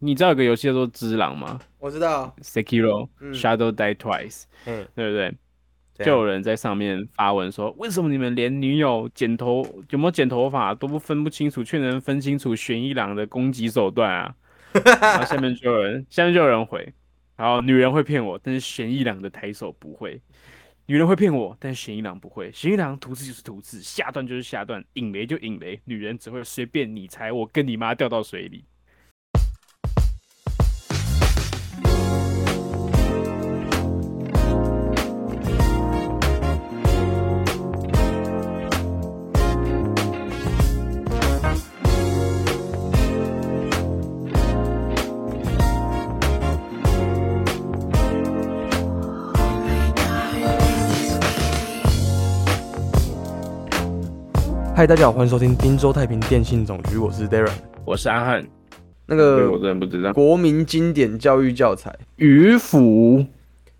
你知道有个游戏叫做《只狼》吗我知道，？Sekiro 嗯 Shadow Die Twice，嗯，对不对？就有人在上面发文说，为什么你们连女友剪头有没有剪头发都不分不清楚，却能分清楚玄一郎的攻击手段啊？然后下面就有人，下面就有人回，然后女人会骗我，但是玄一郎的抬手不会。女人会骗我，但是玄一郎不会。玄一郎图字就是图字，下段就是下段，引雷就引雷。女人只会随便你猜，我跟你妈掉到水里。嗨，大家好，欢迎收听滨州太平电信总局，我是 Darren。我是阿汉，那个我真的不知道。国民经典教育教材，渔夫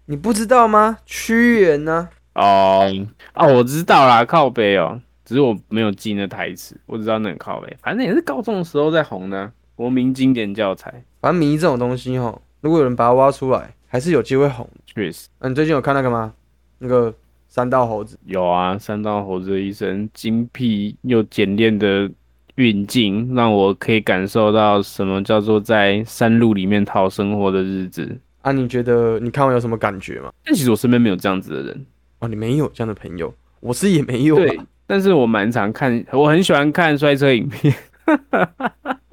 你不知道吗？屈原呢、哦哦，我知道啦，靠背哦，只是我没有记那台词，我只知道那很靠背，反正也是高中的时候在红的国民经典教材，反正迷这种东西哈，如果有人把它挖出来，还是有机会红。确实那、你最近有看那个吗？那个三道猴子，有啊。三道猴子的一身精辟又简练的运镜，让我可以感受到什么叫做在山路里面讨生活的日子。啊，你觉得你看完有什么感觉吗？但其实我身边没有这样子的人，哦，你没有这样的朋友，我是也没有、啊。对，但是我蛮常看，我很喜欢看摔车影片，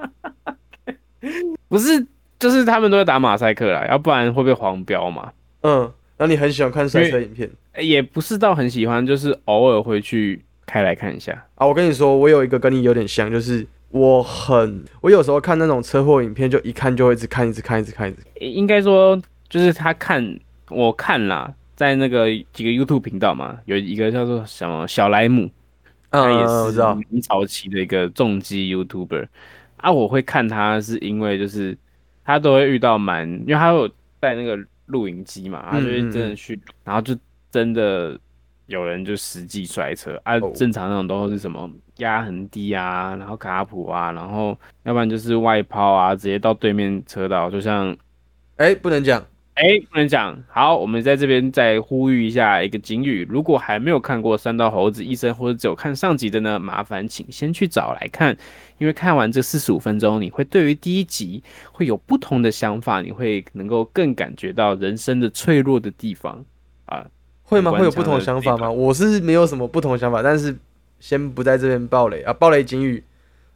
不是，就是他们都在打马赛克啦，要不然会被黄标嘛。嗯，那你很喜欢看赛车影片欸也不是到很喜欢，就是偶尔会去开来看一下。啊？我跟你说，我有一个跟你有点像，就是我很，我有时候看那种车祸影片，就一看就会一直看，一直看，一直看，一直应该说，就是他看我看啦，在那个几个 YouTube 频道嘛，有一个叫做什么小莱姆，他也嗯，我知道是。明早期的一个重机 YouTuber 啊，我会看他是因为就是他都会遇到蛮，因为他有在那个录影机嘛，他就是真的去，然后就真的有人就实际摔车啊哦，正常那种都是什么压痕低啊，然后卡普啊，然后要不然就是外抛啊，直接到对面车道，就像哎、不能讲。哎，不能讲。好，我们在这边再呼吁一下一个警语：如果还没有看过《三道猴子医生》或者只有看上集的呢，麻烦请先去找来看，因为看完这四十五分钟，你会对于第一集会有不同的想法，你会能够更感觉到人生的脆弱的地方啊。会吗？会有不同的想法吗？我是没有什么不同的想法，但是先不在这边爆雷啊！爆雷警语，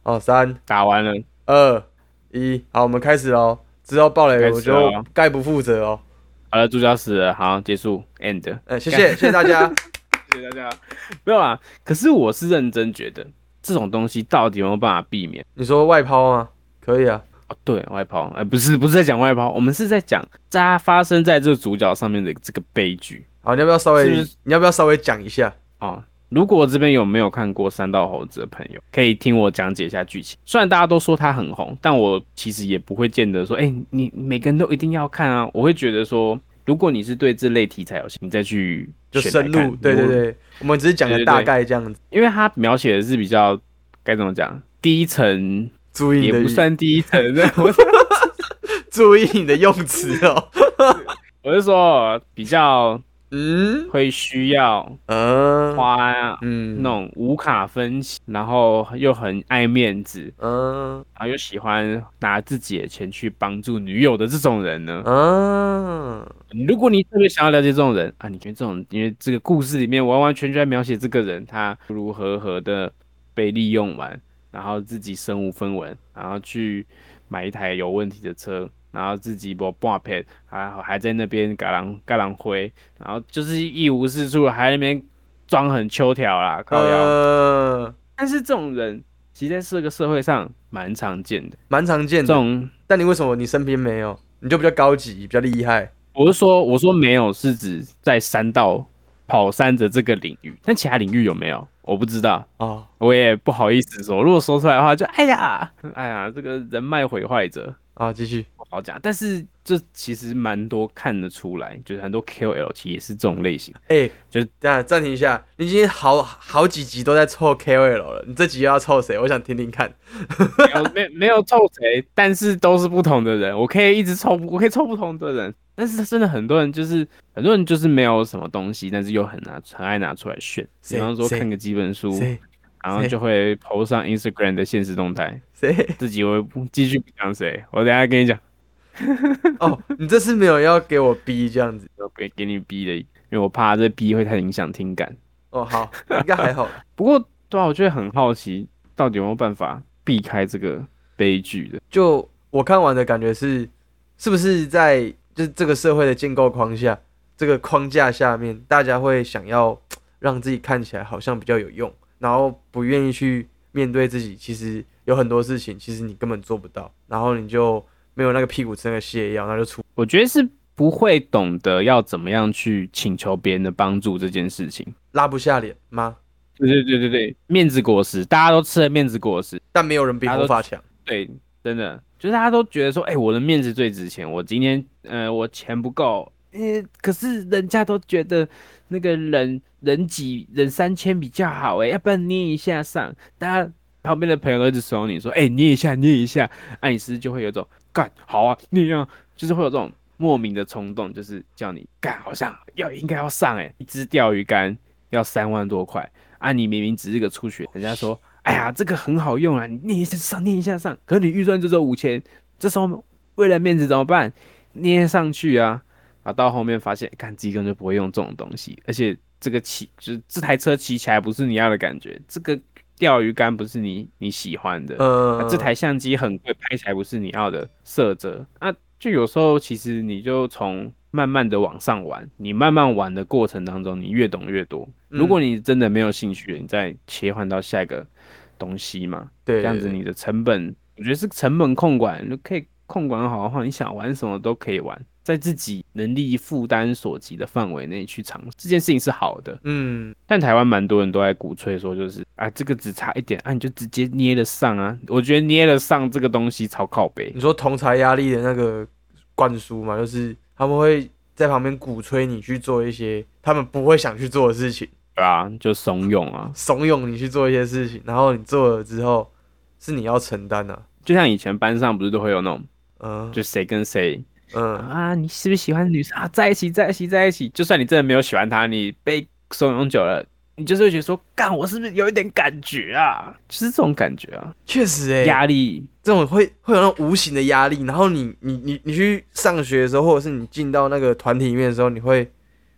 哦，三打完了，二一，好，我们开始喽。之后爆雷我就哦概不负责哦。好了，主角死了，好，结束，end。呃，谢谢，谢谢大家。谢谢大家。没有啦，可是我是认真觉得这种东西到底有没有办法避免？你说外抛吗？可以啊。哦，对外抛，哎、不是不是在讲外抛，我们是在讲它发生在这个主角上面的这个悲剧好，你要不要稍微？你要不要稍微讲一下？哦。如果这边有没有看过《三道猴子》的朋友，可以听我讲解一下剧情。虽然大家都说它很红，但我其实也不会见得说，哎、你每个人都一定要看啊。我会觉得说，如果你是对这类题材有兴趣，你再去深入，对对，对，我们只是讲个大概这样子。因为它描写的是比较该怎么讲，低层也不注意你的语，算低层，我 注意你的用词哦。我是说比较嗯？会需要嗯。花嗯那种无卡分期，然后又很爱面子，嗯。然后又喜欢拿自己的钱去帮助女友的这种人呢？嗯，如果你特别想要了解这种人啊，你觉得这种，因为这个故事里面完完全全描写这个人他如何何的被利用完，然后自己身无分文，然后去买一台有问题的车，然后自己不半片，还还在那边嘎啷嘎啷灰，然后就是一无是处，还在那边装很秋条啦，靠腰。呃，但是这种人其实在这个社会上蛮常见的。蛮常见的。这种但你为什么你身边没有？你就比较高级，比较厉害。我是说，我说没有是指在山道跑山的这个领域，但其他领域有没有？我不知道，哦，我也不好意思说。如果说出来的话就，哎呀，哎呀，这个人脉毁坏者。好，继续。好讲，但是这其实蛮多看得出来，就是很多 KOL 其实也是这种类型。哎、就等一下暂停一下，你已经好好几集都在凑 KOL 了，你这集又要凑谁？我想听听看。没有没没有凑谁，但是都是不同的人，我可以一直凑，我可以凑不同的人。但是真的很多人就是很多人就是没有什么东西，但是又很拿很爱拿出来炫，比方说看个几本书，然后就会 PO 上 Instagram 的现实动态。谁？自己会不继续不讲谁，我等下跟你讲，哦，你这次没有要给我逼这样子。我给给你逼的，因为我怕这逼会太影响听感。哦，好，应该还好。不过对啊，我觉得很好奇，到底有没有办法避开这个悲剧的？就我看完的感觉是，是不是在就是这个社会的建构框架，这个框架下面，大家会想要让自己看起来好像比较有用，然后不愿意去面对自己，其实有很多事情，其实你根本做不到，然后你就没有那个屁股吃那个泻药，那就出。我觉得是不会懂得要怎么样去请求别人的帮助这件事情。拉不下脸吗？对对对对对，面子果实，大家都吃了面子果实，但没有人比大家都魔法强。对，真的就是大家都觉得说，哎、我的面子最值钱，我今天呃我钱不够，呃，可是人家都觉得那个人人几人三千比较好，哎，要不然捏一下上，大家旁边的朋友都一直怂你说，哎、捏一下捏一下，爱丽丝就会有种干好啊，捏啊，就是会有这种莫名的冲动，就是叫你干，好像要应该要上、哎，一只钓鱼竿要三万多块。啊，你明明只是个初学，人家说，哎呀，这个很好用啊，你捏一下上，捏一下上，可你预算就只有五千，这时候为了面子怎么办？捏上去啊，啊，到后面发现，看自己根本就不会用这种东西，而且这个骑就是这台车骑起来不是你要的感觉，这个钓鱼竿不是你你喜欢的，呃啊，这台相机很贵，拍起来不是你要的色泽啊，就有时候其实你就从慢慢的往上玩，你慢慢玩的过程当中，你越懂越多。如果你真的没有兴趣，你再切换到下一个东西嘛，对这样子你的成本，我觉得是成本控管，你可以控管好的话，你想玩什么都可以玩，在自己能力负担所及的范围内去尝试，这件事情是好的。嗯，但台湾蛮多人都在鼓吹说，就是啊，这个只差一点啊，你就直接捏得上啊。我觉得捏得上这个东西超靠背。你，说同才压力的那个灌输嘛，就是他们会在旁边鼓吹你去做一些他们不会想去做的事情，对啊，就怂恿啊，怂恿你去做一些事情，然后你做了之后是你要承担的、就像以前班上不是都会有那种，嗯。就谁跟谁嗯，啊，你是不是喜欢女生啊？在一起，在一起，在一起。就算你真的没有喜欢她，你被怂恿久了，你就是会觉得说，干，我是不是有一点感觉啊？就是这种感觉啊，确实哎、压力。这种会会有那种无形的压力，然后你你你你去上学的时候，或者是你进到那个团体里面的时候，你会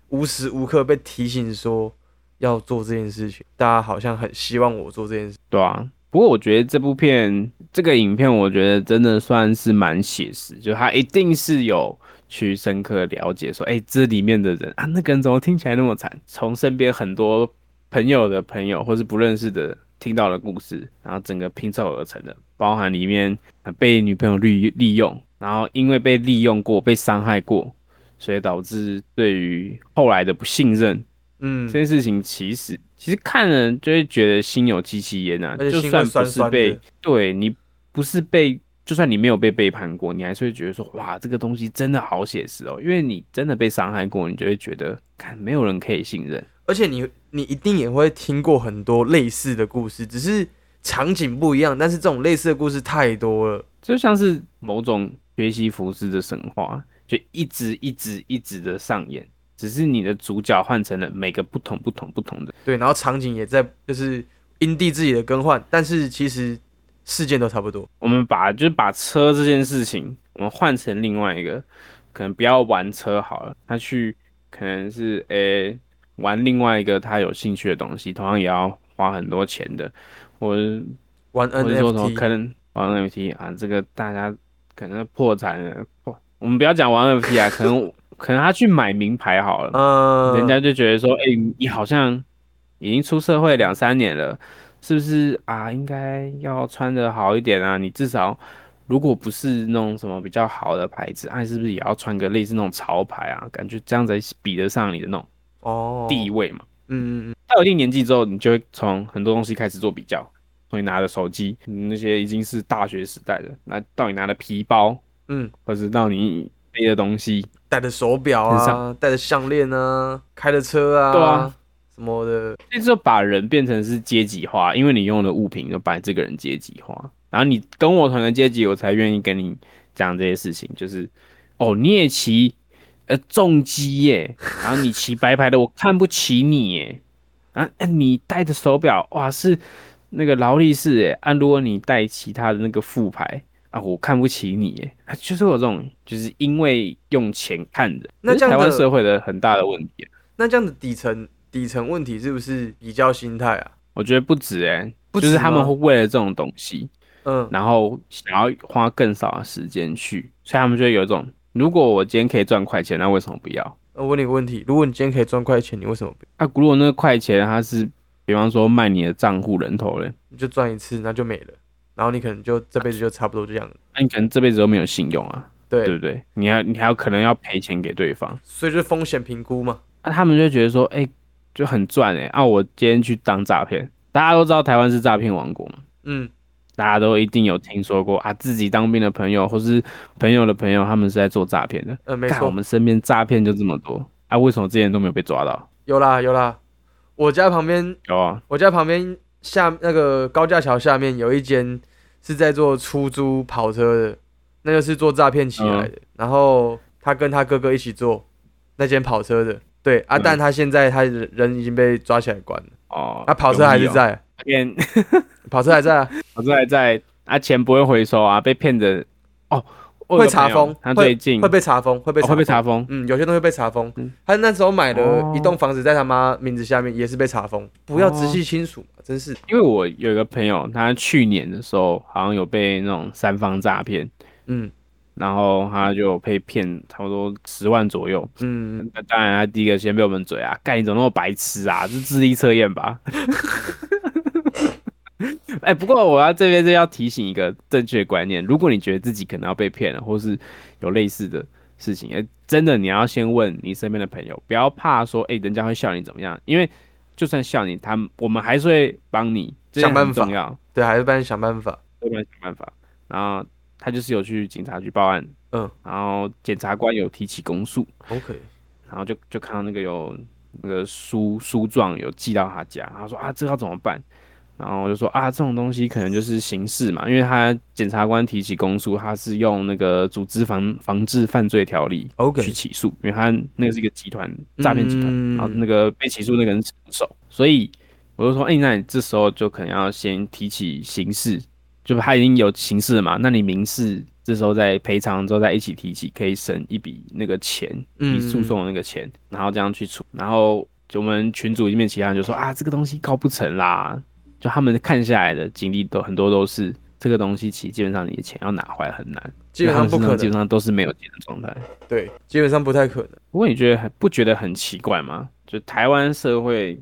无时无刻被提醒说要做这件事情。大家好像很希望我做这件事，对啊，不过我觉得这部片这个影片，我觉得真的算是蛮写实，就他一定是有去深刻了解说，哎、这里面的人啊，那个人怎么听起来那么惨？从身边很多朋友的朋友或是不认识的听到的故事，然后整个拼凑而成的，包含里面被女朋友利利用，然后因为被利用过、被伤害过，所以导致对于后来的不信任。嗯这，件事情其实其实看了就会觉得心有戚戚焉啊，就算不是被对你不是被，就算你没有被背叛过，你还是会觉得说哇，这个东西真的好写实哦，因为你真的被伤害过，你就会觉得看没有人可以信任。而且你你一定也会听过很多类似的故事，只是场景不一样，但是这种类似的故事太多了。就像是某种学习服饰的神话，就一直一直一直的上演，只是你的主角换成了每个不同不同不同的。对，然后场景也在就是因地自己的更换，但是其实事件都差不多。我们把就是把车这件事情，我们换成另外一个，可能不要玩车好了，他去可能是诶、玩另外一个他有兴趣的东西，同样也要花很多钱的，或者玩 NFT，可能玩 NFT 啊，这个大家可能破产了，不我们不要讲玩 NFT 啊，可能可能他去买名牌好了，嗯，人家就觉得说，哎、你好像已经出社会两三年了，是不是啊？应该要穿的好一点啊？你至少如果不是那种什么比较好的牌子，啊，是不是也要穿个类似那种潮牌啊？感觉这样子比得上你的那种哦，地位嘛。嗯，嗯嗯，到一定年纪之后，你就会从很多东西开始做比较。从你拿的手机，那些已经是大学时代的，那到你拿的皮包，嗯，或者到你背的东西，戴的手表身啊，戴的项链啊，开的车啊，对啊，什么的，这就把人变成是阶级化，因为你用的物品就把这个人阶级化，然后你跟我同的阶级，我才愿意跟你讲这些事情，就是哦，你也骑呃重机耶，然后你骑白牌的，我看不起你耶，啊，啊你戴的手表哇是那个劳力士耶，啊，如果你戴其他的那个副牌。啊，我看不起你，耶，啊，就是有这种，就是因为用钱看人，那这样台湾社会的很大的问题。那这样的底层底层问题是不是比较心态啊？我觉得不止哎、不止就是他们会为了这种东西，嗯，然后想要花更少的时间去，所以他们就会有一种，如果我今天可以赚快钱，那为什么不要？我问你个问题，如果你今天可以赚快钱，你为什么不要？啊，如果那个快钱它是，比方说卖你的账户人头嘞，你就赚一次，那就没了，然后你可能就这辈子就差不多这样了。那你可能这辈子都没有信用啊，对，对不对？你还你还有可能要赔钱给对方，所以就是风险评估嘛。那、他们就觉得说，哎、就很赚哎、啊，我今天去当诈骗，大家都知道台湾是诈骗王国嘛。嗯，大家都一定有听说过啊，自己当兵的朋友或是朋友的朋友，他们是在做诈骗的。呃，没错，我们身边诈骗就这么多啊，为什么之前都没有被抓到？有啦有啦。我家旁边，有啊，我家旁边下那个高架桥下面有一间是在做出租跑车的，那就是做诈骗起来的。然后他跟他哥哥一起做那间跑车的，对啊，嗯。但他现在他人人已经被抓起来关了，哦，啊，跑车还是在，骗，跑车还在啊，跑车还在啊，钱不会回收啊，被骗的哦，会查封，他最近会被查封，会被哦会被查查封，嗯，有些东西被查封。嗯他那时候买的哦一栋房子在他妈名字下面，也是被查封。不要直系亲属，真是。因为我有一个朋友，他去年的时候好像有被那种三方诈骗，嗯然后他就被骗差不多十万左右。嗯，那当然，他第一个先被我们嘴啊，干你怎么那么白痴啊？是智力测验吧？哎、不过我要这边就要提醒一个正确观念：如果你觉得自己可能要被骗了，或是有类似的事情，哎、真的你要先问你身边的朋友，不要怕说，哎、人家会笑你怎么样？因为就算笑你，他们我们还是会帮你，想办法对，还是帮你想办法。会帮你想办法。然后他就是有去警察局报案，嗯然后检察官有提起公诉，，OK，然后就就看到那个有那个书书状有寄到他家，他说啊这要怎么办？然后我就说啊这种东西可能就是刑事嘛，因为他检察官提起公诉，他是用那个组织防防治犯罪条例 OK 去起诉，因为他那个是一个集团诈骗集团，嗯然后那个被起诉那个人是手，所以我就说哎、那你这时候就可能要先提起刑事，就是他已经有刑事了嘛，那你民事这时候再赔偿之后再一起提起，可以省一笔那个钱，嗯你诉讼的那个钱，然后这样去处，然后就我们群组里面其他人就说啊，这个东西告不成啦，就他们看下来的经历都很多都是这个东西，其实基本上你的钱要拿回来很难，基本上不可因为他们身上基本。上都是没有钱的状态。对，基本上不太可能。不过你觉得很不觉得很奇怪吗？就台湾社会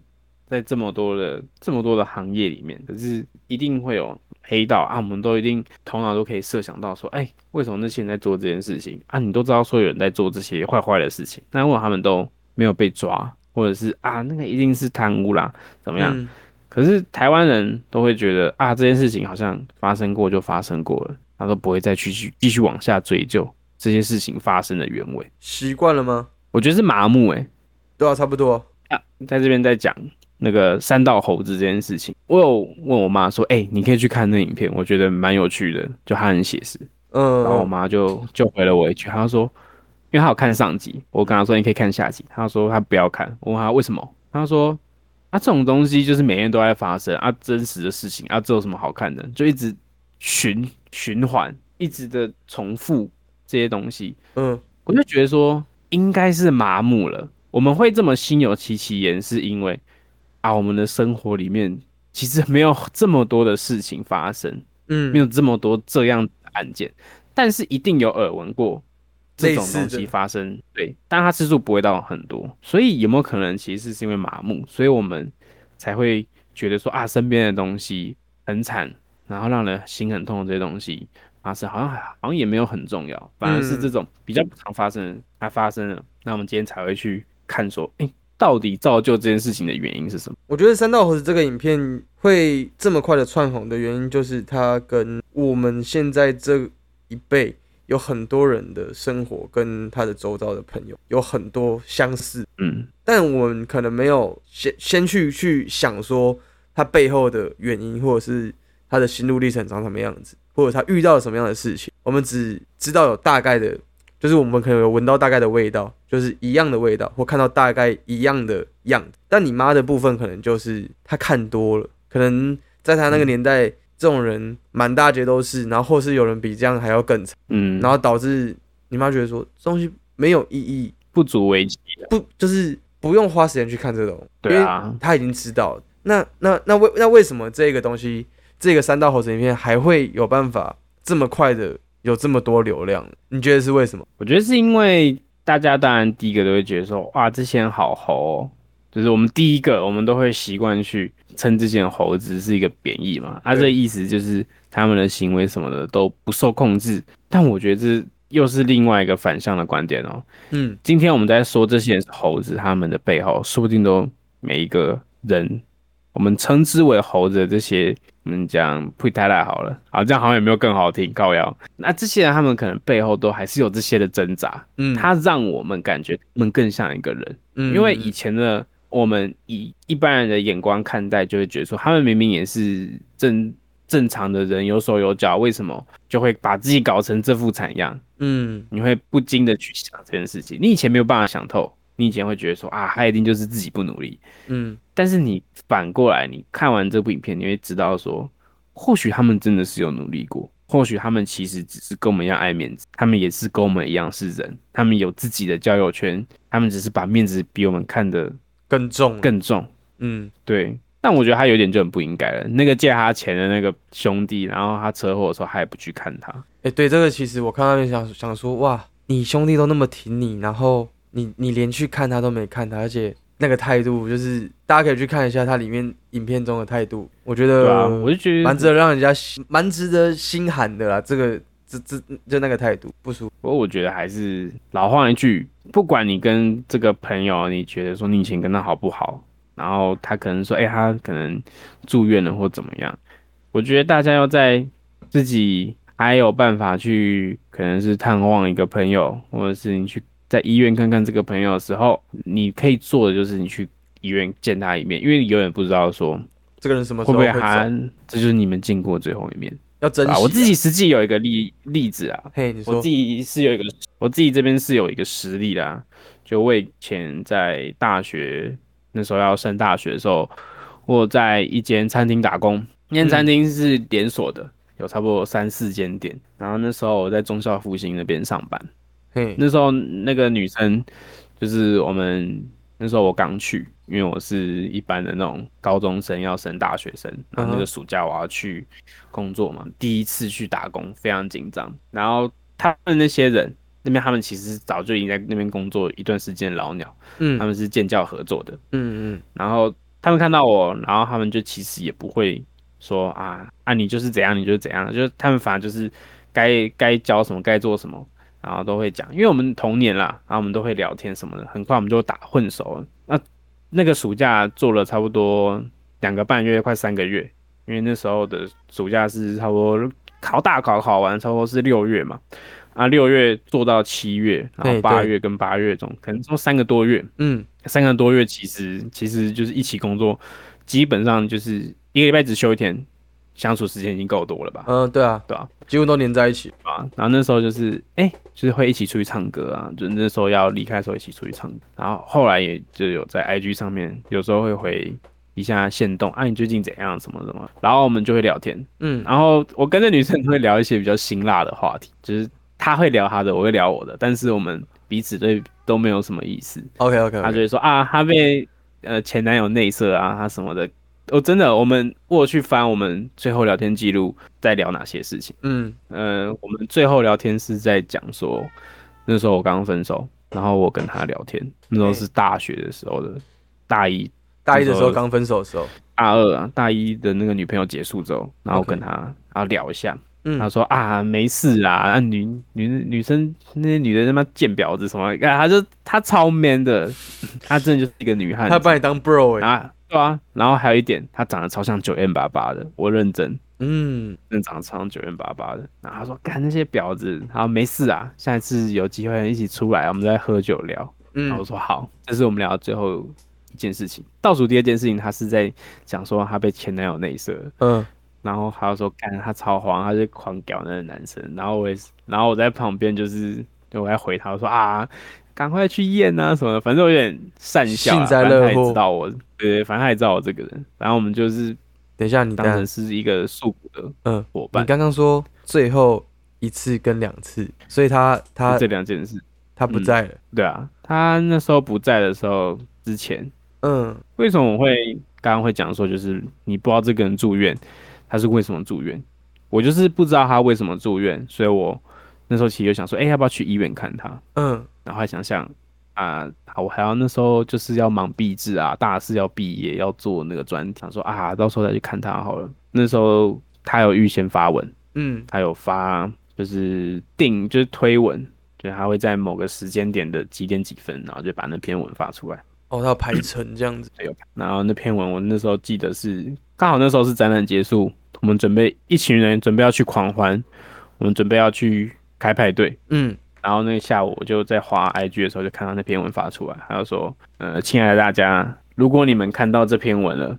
在这么多的这么多的行业里面，可是一定会有黑道啊，我们都一定头脑都可以设想到说，哎、为什么那些人在做这件事情啊？你都知道说有人在做这些坏坏的事情，那为什么他们都没有被抓，或者是啊那个一定是贪污啦，怎么样？嗯可是台湾人都会觉得啊，这件事情好像发生过就发生过了，他都不会再继续继续往下追究这些事情发生的原委。习惯了吗？我觉得是麻木诶、对啊，差不多。啊，在这边在讲那个三道猴子这件事情，我有问我妈说，哎、你可以去看那影片，我觉得蛮有趣的，就他很写实。嗯，然后我妈就就回了我一句，她说，因为她有看上集，我跟她说你可以看下集，她说她不要看，我问她为什么，她说啊这种东西就是每天都在发生啊，真实的事情啊，这有什么好看的？就一直循循环，一直的重复这些东西，嗯我就觉得说应该是麻木了。我们会这么心有戚戚焉，是因为啊，我们的生活里面其实没有这么多的事情发生，嗯，没有这么多这样的案件，但是一定有耳闻过这种东西发生。对，但它次数不会到很多，所以有没有可能其实是因为麻木，所以我们才会觉得说啊，身边的东西很惨，然后让人心很痛的这些东西发生，好像好像也没有很重要，反而是嗯这种比较不常发生的，它发生了，那我们今天才会去看说，哎、到底造就这件事情的原因是什么？我觉得《三道猴子》这个影片会这么快的窜红的原因，就是它跟我们现在这一辈有很多人的生活跟他的周遭的朋友有很多相似，嗯，但我们可能没有先先去去想说他背后的原因，或者是他的心路历程长什么样子，或者他遇到了什么样的事情，我们只知道有大概的，就是我们可能有闻到大概的味道，就是一样的味道，或看到大概一样的样子。但你妈的部分可能就是他看多了，可能在他那个年代，这种人满大街都是，然后或是有人比这样还要更惨，嗯，然后导致你妈觉得说这东西没有意义，不足为奇啊。不就是不用花时间去看这种，对啊他已经知道。那那那为那为什么这个东西，这个三道猴子影片还会有办法这么快的有这么多流量？你觉得是为什么？我觉得是因为大家当然第一个都会觉得说，哇，这些人好猴、哦，就是我们第一个我们都会习惯去称这些猴子是一个贬义嘛，啊，这意思就是他们的行为什么的都不受控制。但我觉得这又是另外一个反向的观点哦。嗯，今天我们在说这些人是猴子，他们的背后说不定都每一个人，我们称之为猴子的这些，我们讲呸太太好了，好，这样好像有没有更好听？高瑶，那这些人他们可能背后都还是有这些的挣扎，嗯，他让我们感觉他们更像一个人，嗯。因为以前的我们以一般人的眼光看待，就会觉得说他们明明也是正正常的人，有手有脚，为什么就会把自己搞成这副惨样？嗯你会不禁的去想这件事情。你以前没有办法想透，你以前会觉得说啊，他一定就是自己不努力。嗯但是你反过来，你看完这部影片，你会知道说，或许他们真的是有努力过，或许他们其实只是跟我们一样爱面子，他们也是跟我们一样是人，他们有自己的交友圈，他们只是把面子比我们看得更重，更重。嗯对，但我觉得他有点就很不应该了。那个借他钱的那个兄弟，然后他车祸的时候，他也不去看他。哎、对这个其实我看到那边想想说，哇，你兄弟都那么挺你，然后你你连去看他都没看他，而且那个态度就是大家可以去看一下他里面影片中的态度，我觉得啊，我就觉得蛮值得让人家心蛮值得心寒的啦。这个这这就那个态度不舒服。不过我觉得还是老话一句，不管你跟这个朋友，你觉得说你以前跟他好不好，然后他可能说，哎、他可能住院了或怎么样，我觉得大家要在自己还有办法去，可能是探望一个朋友，或者是你去在医院看看这个朋友的时候，你可以做的就是你去医院见他一面，因为你永远不知道说这个人什么时候会走，这就是你们见过最后一面。要珍惜、啊，我自己，实际有一个例例子啊，嘿，你说。我自，己是有一个，我自己这边是有一个实例啦。就我以前在大学那时候要升大学的时候，我在一间餐厅打工，那间餐厅是连锁的，有差不多三四间店。然后那时候我在中校复兴那边上班，嘿，那时候那个女生就是我们那时候我刚去，因为我是一般的那种高中生要升大学生，然后那个暑假我要去工作嘛，第一次去打工，非常紧张。然后他们那些人那边，他们其实早就已经在那边工作一段时间老鸟，嗯他们是建教合作的。嗯嗯然后他们看到我，然后他们就其实也不会说啊啊你就是怎样，你就是怎样，就是他们反而就是该该教什么，该做什么，然后都会讲，因为我们童年啦，然后我们都会聊天什么的，很快我们就打混熟了。那那个暑假做了差不多两个半月，快三个月，因为那时候的暑假是差不多考大考考完，差不多是六月嘛。啊，六月做到七月，然后八月跟八月中，可能做三个多月。嗯三个多月，其实其实就是一起工作，基本上就是一个礼拜只休一天，相处时间已经够多了吧？嗯，对啊，对啊，几乎都黏在一起。啊，然后那时候就是哎、就是会一起出去唱歌啊，就那时候要离开的时候一起出去唱歌，然后后来也就有在 IG 上面有时候会回一下线动啊，你最近怎样什么什么，然后我们就会聊天，嗯然后我跟这女生会聊一些比较辛辣的话题，就是她会聊她的，我会聊我的，但是我们彼此对都没有什么意思。，OK OK，她就会说啊，她被呃前男友内射啊，她什么的。哦，真的，我们我去翻我们最后聊天记录，在聊哪些事情。嗯。呃，我们最后聊天是在讲说，那时候我刚分手，然后我跟他聊天，那时候是大学的时候的大一、大一的时候刚分手的时候，大二啊，大一的那个女朋友结束之后，然后跟他然后聊一下，嗯。他说啊，没事啦，啊女女女生那些女的他妈贱婊子什么，啊，他就他超 man 的，他真的就是一个女汉子。他把你当 bro 哎、啊，对啊，然后还有一点，他长得超像九 M 八八的，我认真，嗯，那长得超像九元八八的。然后他说：“干那些婊子，然后没事啊，下一次有机会一起出来，我们再喝酒聊。”然后我嗯，说：“好。”这是我们聊的最后一件事情。倒数第二件事情，他是在讲说他被前男友内射，嗯，然后他就说：“干他超黄，他是狂屌那个男生。”然后我也是，然后我在旁边就是就我在回他我说：“啊。”赶快去验啊什么的，反正我有点善笑啦，幸灾反正他也乐祸知道我，对，反正他也知道我这个人，然后我们就是等一下，你当成是一个诉苦的嗯，伙伴你。刚刚说最后一次跟两次，所以他他这两件事，他不在了。对啊，他那时候不在的时候之前，嗯为什么我会刚刚会讲说，就是你不知道这个人住院，他是为什么住院？我就是不知道他为什么住院，所以我那时候其实就想说，哎、要不要去医院看他？嗯然后还想想啊，我还要那时候就是要忙毕制啊，大四要毕业，要做那个专题，想说啊，到时候再去看他好了。那时候他有预先发文，嗯他有发就是定就是推文，就是他会在某个时间点的几点几分，然后就把那篇文发出来。哦，他要排成这样子。有看，然后那篇文我那时候记得是刚好那时候是展览结束，我们准备一群人准备要去狂欢，我们准备要去开派对，嗯然后那个下午我就在滑 IG 的时候就看到那篇文发出来，他就说，呃，亲爱的大家，如果你们看到这篇文了，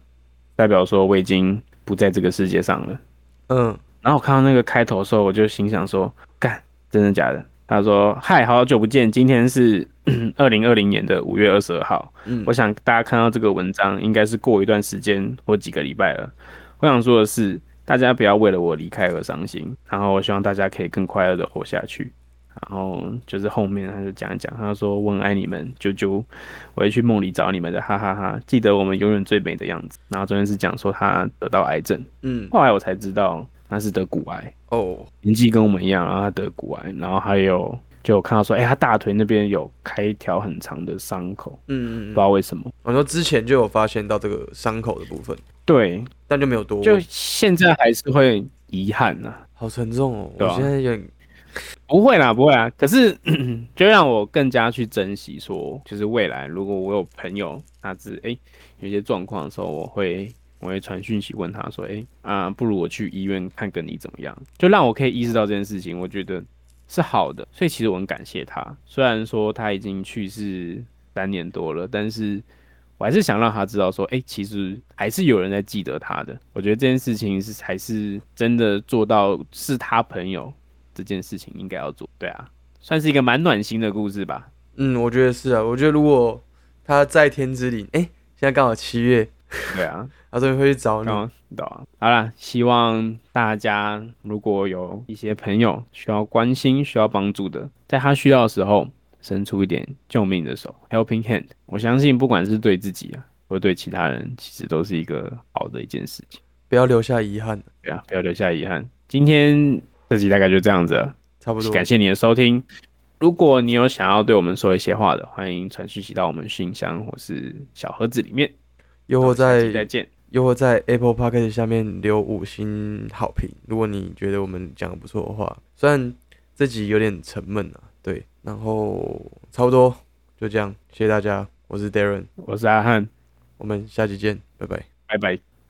代表说我已经不在这个世界上了。嗯然后我看到那个开头的时候，我就心想说，干，真的假的？他说，嗨，好久不见，今天是 二零二零年的五月二十二号。嗯我想大家看到这个文章，应该是过一段时间或几个礼拜了。我想说的是，大家不要为了我离开而伤心，然后我希望大家可以更快乐的活下去。然后就是后面他就讲一讲，他说我很爱你们，啾啾，我会去梦里找你们的，哈哈哈。记得我们永远最美的样子。然后中间是讲说他得到癌症，嗯。后来我才知道他是得骨癌，哦。年纪跟我们一样，然后他得骨癌，然后还有就有看到说，哎、他大腿那边有开一条很长的伤口，嗯嗯不，知道为什么。我说之前就有发现到这个伤口的部分，对，但就没有多。就现在还是会遗憾呐、好沉重哦，我现在有点不会啦，不会啦。可是就让我更加去珍惜说，就是未来如果我有朋友他是哎、有些状况的时候，我会我会传讯息问他说，哎、啊，不如我去医院看个你怎么样？就让我可以意识到这件事情，我觉得是好的。所以其实我很感谢他，虽然说他已经去世三年多了，但是。我还是想让他知道，说，哎、其实还是有人在记得他的。我觉得这件事情是还是真的做到是他朋友这件事情应该要做。对啊，算是一个蛮暖心的故事吧。嗯，我觉得是啊，我觉得如果他在天之灵，哎、现在刚好七月，对啊，他终于会去找你刚。刚知道啊。好啦，希望大家如果有一些朋友需要关心、需要帮助的，在他需要的时候伸出一点救命的手 （helping hand）。我相信，不管是对自己啊，或对其他人，其实都是一个好的一件事情。不要留下遗憾，对啊，不要留下遗憾。今天这集大概就这样子了。差不多。感谢你的收听。如果你有想要对我们说一些话的，欢迎传讯息到我们信箱或是小盒子里面。又或在再见。又或在 Apple p o c k e t 下面留五星好评，如果你觉得我们讲的不错的话，虽然这集有点沉闷啊，对，然后差不多就这样，谢谢大家，我是 Darren，我是阿汉，我们下期见，拜拜。拜拜。